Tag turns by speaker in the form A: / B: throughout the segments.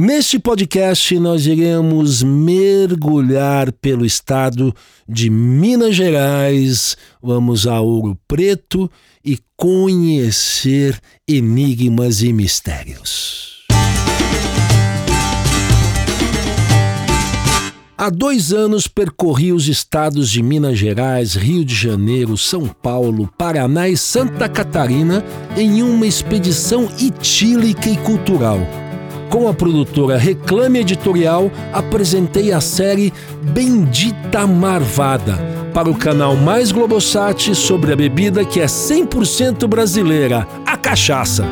A: Neste podcast, nós iremos mergulhar pelo estado de Minas Gerais, vamos a Ouro Preto e conhecer enigmas e mistérios. Há dois anos percorri os estados de Minas Gerais, Rio de Janeiro, São Paulo, Paraná e Santa Catarina em uma expedição etílica e cultural com a produtora Reclame Editorial, apresentei a série Bendita Marvada para o canal Mais Globosat sobre a bebida que é 100% brasileira, a cachaça.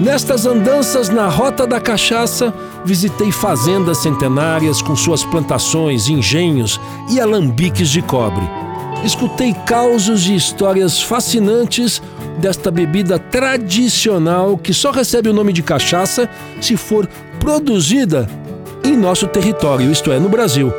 A: Nestas andanças na Rota da Cachaça, visitei fazendas centenárias com suas plantações, engenhos e alambiques de cobre. Escutei causos e histórias fascinantes desta bebida tradicional que só recebe o nome de cachaça se for produzida em nosso território, isto é, no Brasil.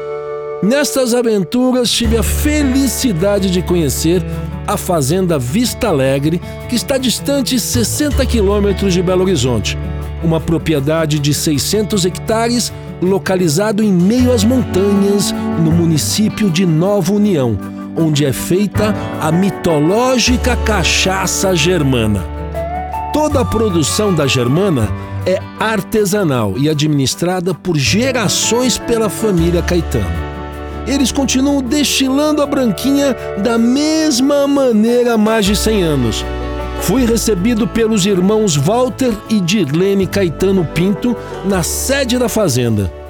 A: Nestas aventuras tive a felicidade de conhecer a fazenda Vista Alegre, que está distante 60 quilômetros de Belo Horizonte, uma propriedade de 600 hectares localizado em meio às montanhas no município de Nova União onde é feita a mitológica cachaça germana. Toda a produção da germana é artesanal e administrada por gerações pela família Caetano. Eles continuam destilando a branquinha da mesma maneira há mais de 100 anos. Fui recebido pelos irmãos Walter e Dirlene Caetano Pinto na sede da fazenda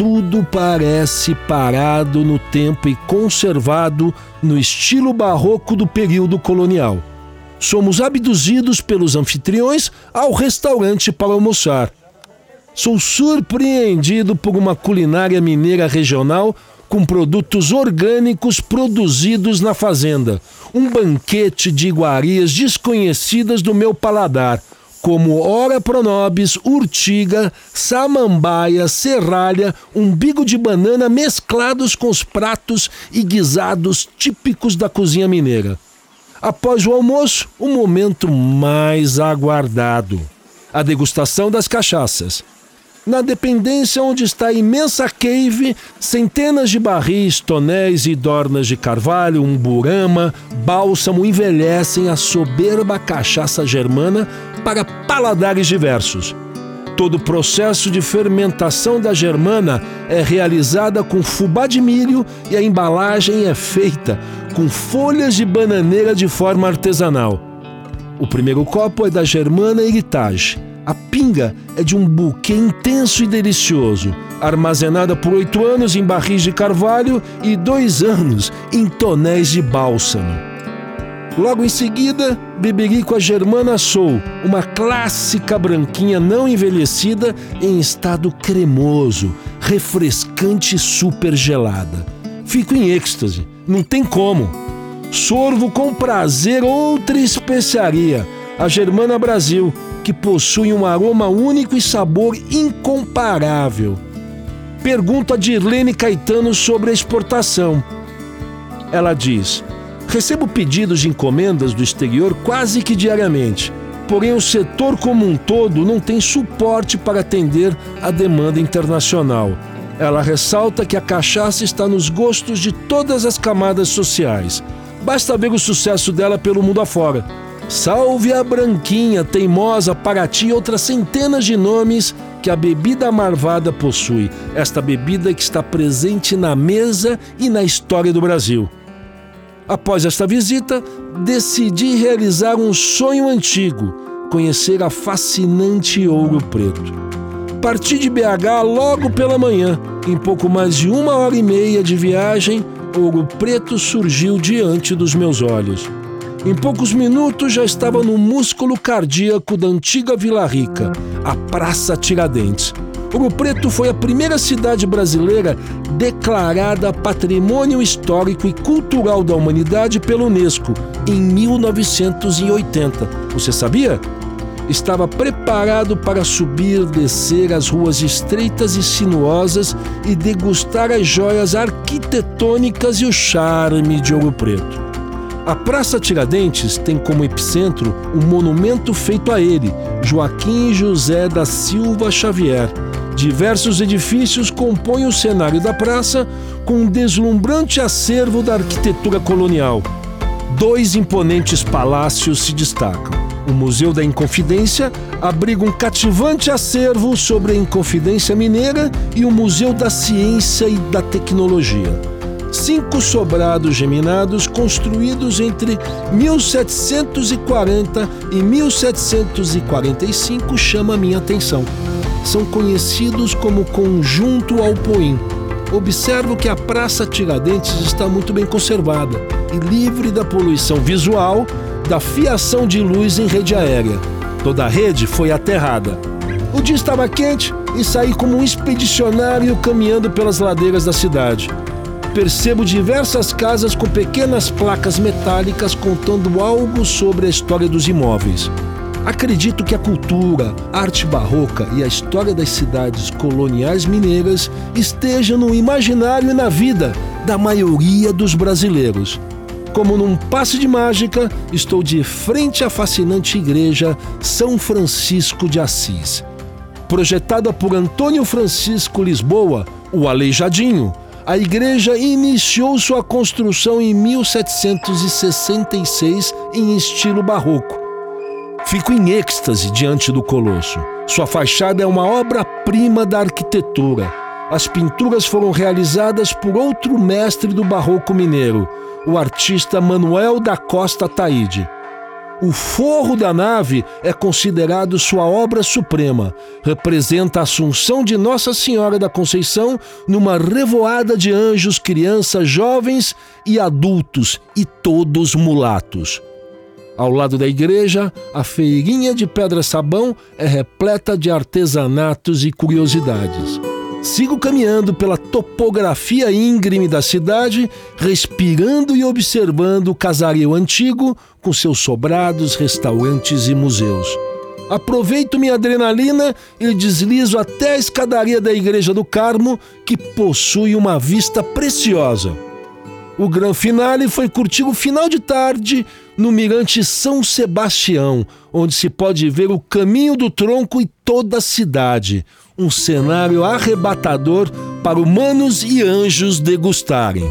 A: tudo parece parado no tempo e conservado no estilo barroco do período colonial. Somos abduzidos pelos anfitriões ao restaurante para almoçar. Sou surpreendido por uma culinária mineira regional com produtos orgânicos produzidos na fazenda. Um banquete de iguarias desconhecidas do meu paladar como ora pronobis, urtiga, samambaia, serralha, umbigo de banana mesclados com os pratos e guisados típicos da cozinha mineira. Após o almoço, o momento mais aguardado: a degustação das cachaças. Na dependência onde está a imensa cave, centenas de barris, tonéis e dornas de carvalho, umburama, bálsamo envelhecem a soberba cachaça germana para paladares diversos. Todo o processo de fermentação da germana é realizada com fubá de milho e a embalagem é feita com folhas de bananeira de forma artesanal. O primeiro copo é da Germana Heritage a pinga é de um buquê intenso e delicioso, armazenada por oito anos em barris de carvalho e dois anos em tonéis de bálsamo. Logo em seguida, beberei com a Germana Soul, uma clássica branquinha não envelhecida em estado cremoso, refrescante e super gelada. Fico em êxtase, não tem como. Sorvo com prazer outra especiaria, a Germana Brasil, que possui um aroma único e sabor incomparável. Pergunto a Dirlene Caetano sobre a exportação. Ela diz: Recebo pedidos de encomendas do exterior quase que diariamente, porém o setor como um todo não tem suporte para atender a demanda internacional. Ela ressalta que a cachaça está nos gostos de todas as camadas sociais. Basta ver o sucesso dela pelo mundo afora. Salve a Branquinha, Teimosa, Paraty e outras centenas de nomes que a bebida marvada possui. Esta bebida que está presente na mesa e na história do Brasil. Após esta visita, decidi realizar um sonho antigo: conhecer a fascinante Ouro Preto. Parti de BH logo pela manhã. Em pouco mais de uma hora e meia de viagem, Ouro Preto surgiu diante dos meus olhos. Em poucos minutos já estava no músculo cardíaco da antiga Vila Rica, a Praça Tiradentes. Ouro Preto foi a primeira cidade brasileira declarada Patrimônio Histórico e Cultural da Humanidade pela Unesco em 1980. Você sabia? Estava preparado para subir, descer as ruas estreitas e sinuosas e degustar as joias arquitetônicas e o charme de Ouro Preto. A Praça Tiradentes tem como epicentro um monumento feito a ele, Joaquim José da Silva Xavier, Diversos edifícios compõem o cenário da praça com um deslumbrante acervo da arquitetura colonial. Dois imponentes palácios se destacam. O Museu da Inconfidência abriga um cativante acervo sobre a Inconfidência Mineira e o Museu da Ciência e da Tecnologia. Cinco sobrados geminados construídos entre 1740 e 1745 chama minha atenção. São conhecidos como Conjunto Alpoim. Observo que a Praça Tiradentes está muito bem conservada e livre da poluição visual da fiação de luz em rede aérea. Toda a rede foi aterrada. O dia estava quente e saí como um expedicionário caminhando pelas ladeiras da cidade. Percebo diversas casas com pequenas placas metálicas contando algo sobre a história dos imóveis. Acredito que a cultura, arte barroca e a história das cidades coloniais mineiras estejam no imaginário e na vida da maioria dos brasileiros. Como num passe de mágica, estou de frente à fascinante igreja São Francisco de Assis. Projetada por Antônio Francisco Lisboa, o Aleijadinho, a igreja iniciou sua construção em 1766 em estilo barroco. Fico em êxtase diante do colosso. Sua fachada é uma obra-prima da arquitetura. As pinturas foram realizadas por outro mestre do barroco mineiro, o artista Manuel da Costa Taide. O forro da nave é considerado sua obra suprema. Representa a Assunção de Nossa Senhora da Conceição numa revoada de anjos, crianças, jovens e adultos, e todos mulatos. Ao lado da igreja, a feirinha de pedra-sabão é repleta de artesanatos e curiosidades. Sigo caminhando pela topografia íngreme da cidade, respirando e observando o casario antigo com seus sobrados, restaurantes e museus. Aproveito minha adrenalina e deslizo até a escadaria da Igreja do Carmo, que possui uma vista preciosa. O grande finale foi curtir o final de tarde no Mirante São Sebastião, onde se pode ver o caminho do tronco e toda a cidade um cenário arrebatador para humanos e anjos degustarem.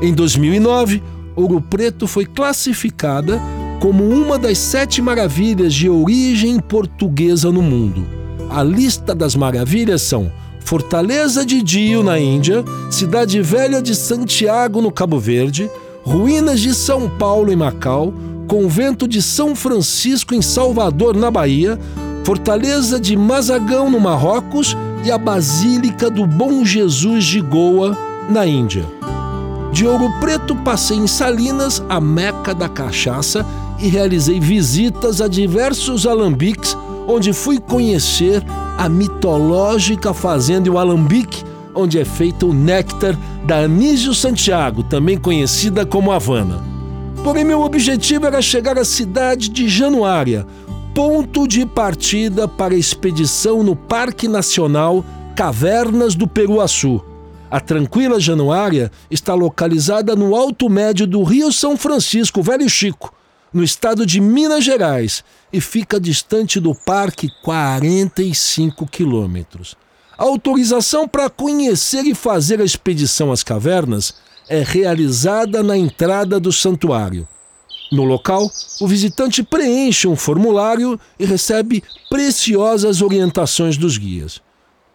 A: Em 2009, Ouro Preto foi classificada como uma das sete maravilhas de origem portuguesa no mundo. A lista das maravilhas são Fortaleza de Dio, na Índia, Cidade Velha de Santiago, no Cabo Verde, Ruínas de São Paulo, em Macau, Convento de São Francisco, em Salvador, na Bahia, Fortaleza de Mazagão, no Marrocos, e a Basílica do Bom Jesus de Goa, na Índia. De Ouro Preto passei em Salinas, a meca da cachaça, e realizei visitas a diversos alambiques, onde fui conhecer a mitológica fazenda o Alambique, onde é feito o néctar da Anísio Santiago, também conhecida como Havana. Porém, meu objetivo era chegar à cidade de Januária, ponto de partida para a expedição no Parque Nacional Cavernas do Peruaçu. A tranquila Januária está localizada no alto médio do Rio São Francisco, Velho Chico, no estado de Minas Gerais, e fica distante do parque 45 quilômetros. Autorização para conhecer e fazer a expedição às cavernas é realizada na entrada do santuário. No local, o visitante preenche um formulário e recebe preciosas orientações dos guias.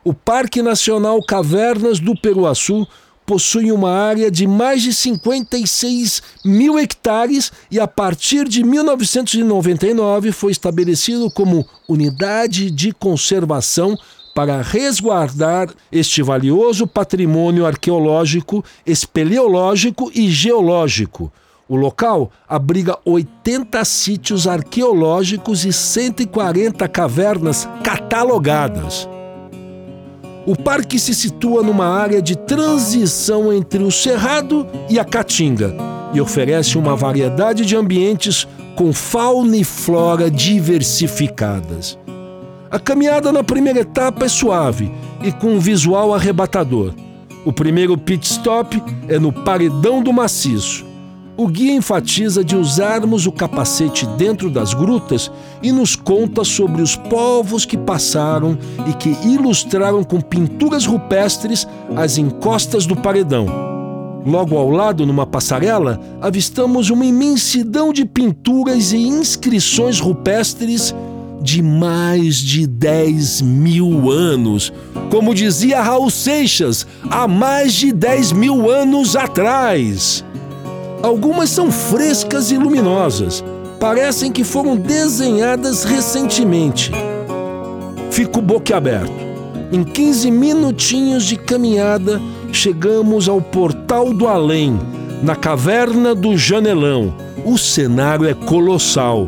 A: O Parque Nacional Cavernas do Peruaçu possui uma área de mais de 56 mil hectares e, a partir de 1999, foi estabelecido como unidade de conservação para resguardar este valioso patrimônio arqueológico, espeleológico e geológico o local abriga 80 sítios arqueológicos e 140 cavernas catalogadas. O parque se situa numa área de transição entre o Cerrado e a Caatinga e oferece uma variedade de ambientes com fauna e flora diversificadas. A caminhada na primeira etapa é suave e com um visual arrebatador. O primeiro pit stop é no Paredão do Maciço o guia enfatiza de usarmos o capacete dentro das grutas e nos conta sobre os povos que passaram e que ilustraram com pinturas rupestres as encostas do paredão. Logo ao lado, numa passarela, avistamos uma imensidão de pinturas e inscrições rupestres de mais de 10 mil anos. Como dizia Raul Seixas, há mais de 10 mil anos atrás. Algumas são frescas e luminosas, parecem que foram desenhadas recentemente. Fico boquiaberto. Em 15 minutinhos de caminhada, chegamos ao Portal do Além, na caverna do Janelão. O cenário é colossal.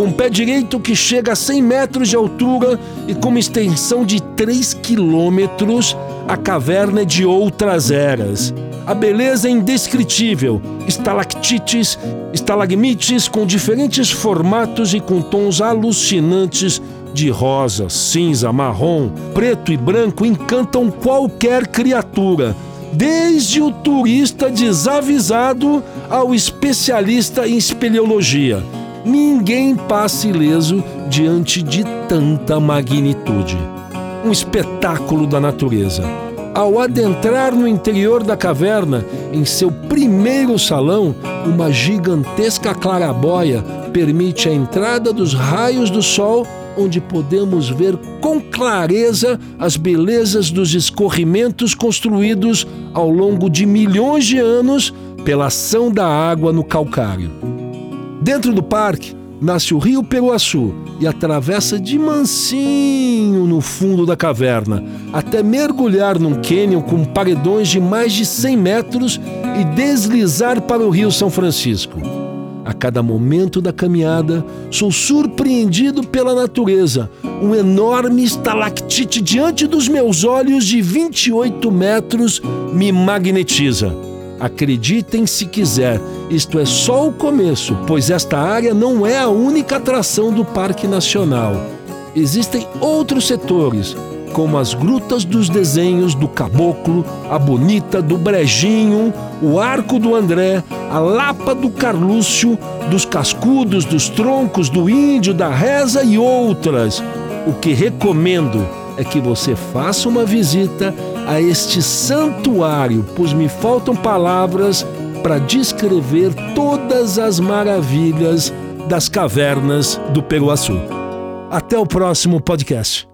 A: Com pé direito que chega a 100 metros de altura e com uma extensão de 3 quilômetros, a caverna é de outras eras. A beleza é indescritível, estalactites, estalagmites com diferentes formatos e com tons alucinantes de rosa, cinza, marrom, preto e branco encantam qualquer criatura, desde o turista desavisado ao especialista em espeleologia. Ninguém passa ileso diante de tanta magnitude. Um espetáculo da natureza. Ao adentrar no interior da caverna, em seu primeiro salão, uma gigantesca clarabóia permite a entrada dos raios do sol, onde podemos ver com clareza as belezas dos escorrimentos construídos ao longo de milhões de anos pela ação da água no calcário. Dentro do parque, nasce o rio Peruaçu e atravessa de mansinho no fundo da caverna, até mergulhar num cânion com paredões de mais de 100 metros e deslizar para o rio São Francisco. A cada momento da caminhada, sou surpreendido pela natureza. Um enorme estalactite diante dos meus olhos de 28 metros me magnetiza. Acreditem se quiser, isto é só o começo, pois esta área não é a única atração do Parque Nacional. Existem outros setores, como as grutas dos desenhos do Caboclo, a Bonita do Brejinho, o Arco do André, a Lapa do Carlúcio, dos Cascudos, dos Troncos, do Índio, da Reza e outras. O que recomendo é que você faça uma visita a este santuário, pois me faltam palavras para descrever todas as maravilhas das cavernas do Peruaçu. Até o próximo podcast.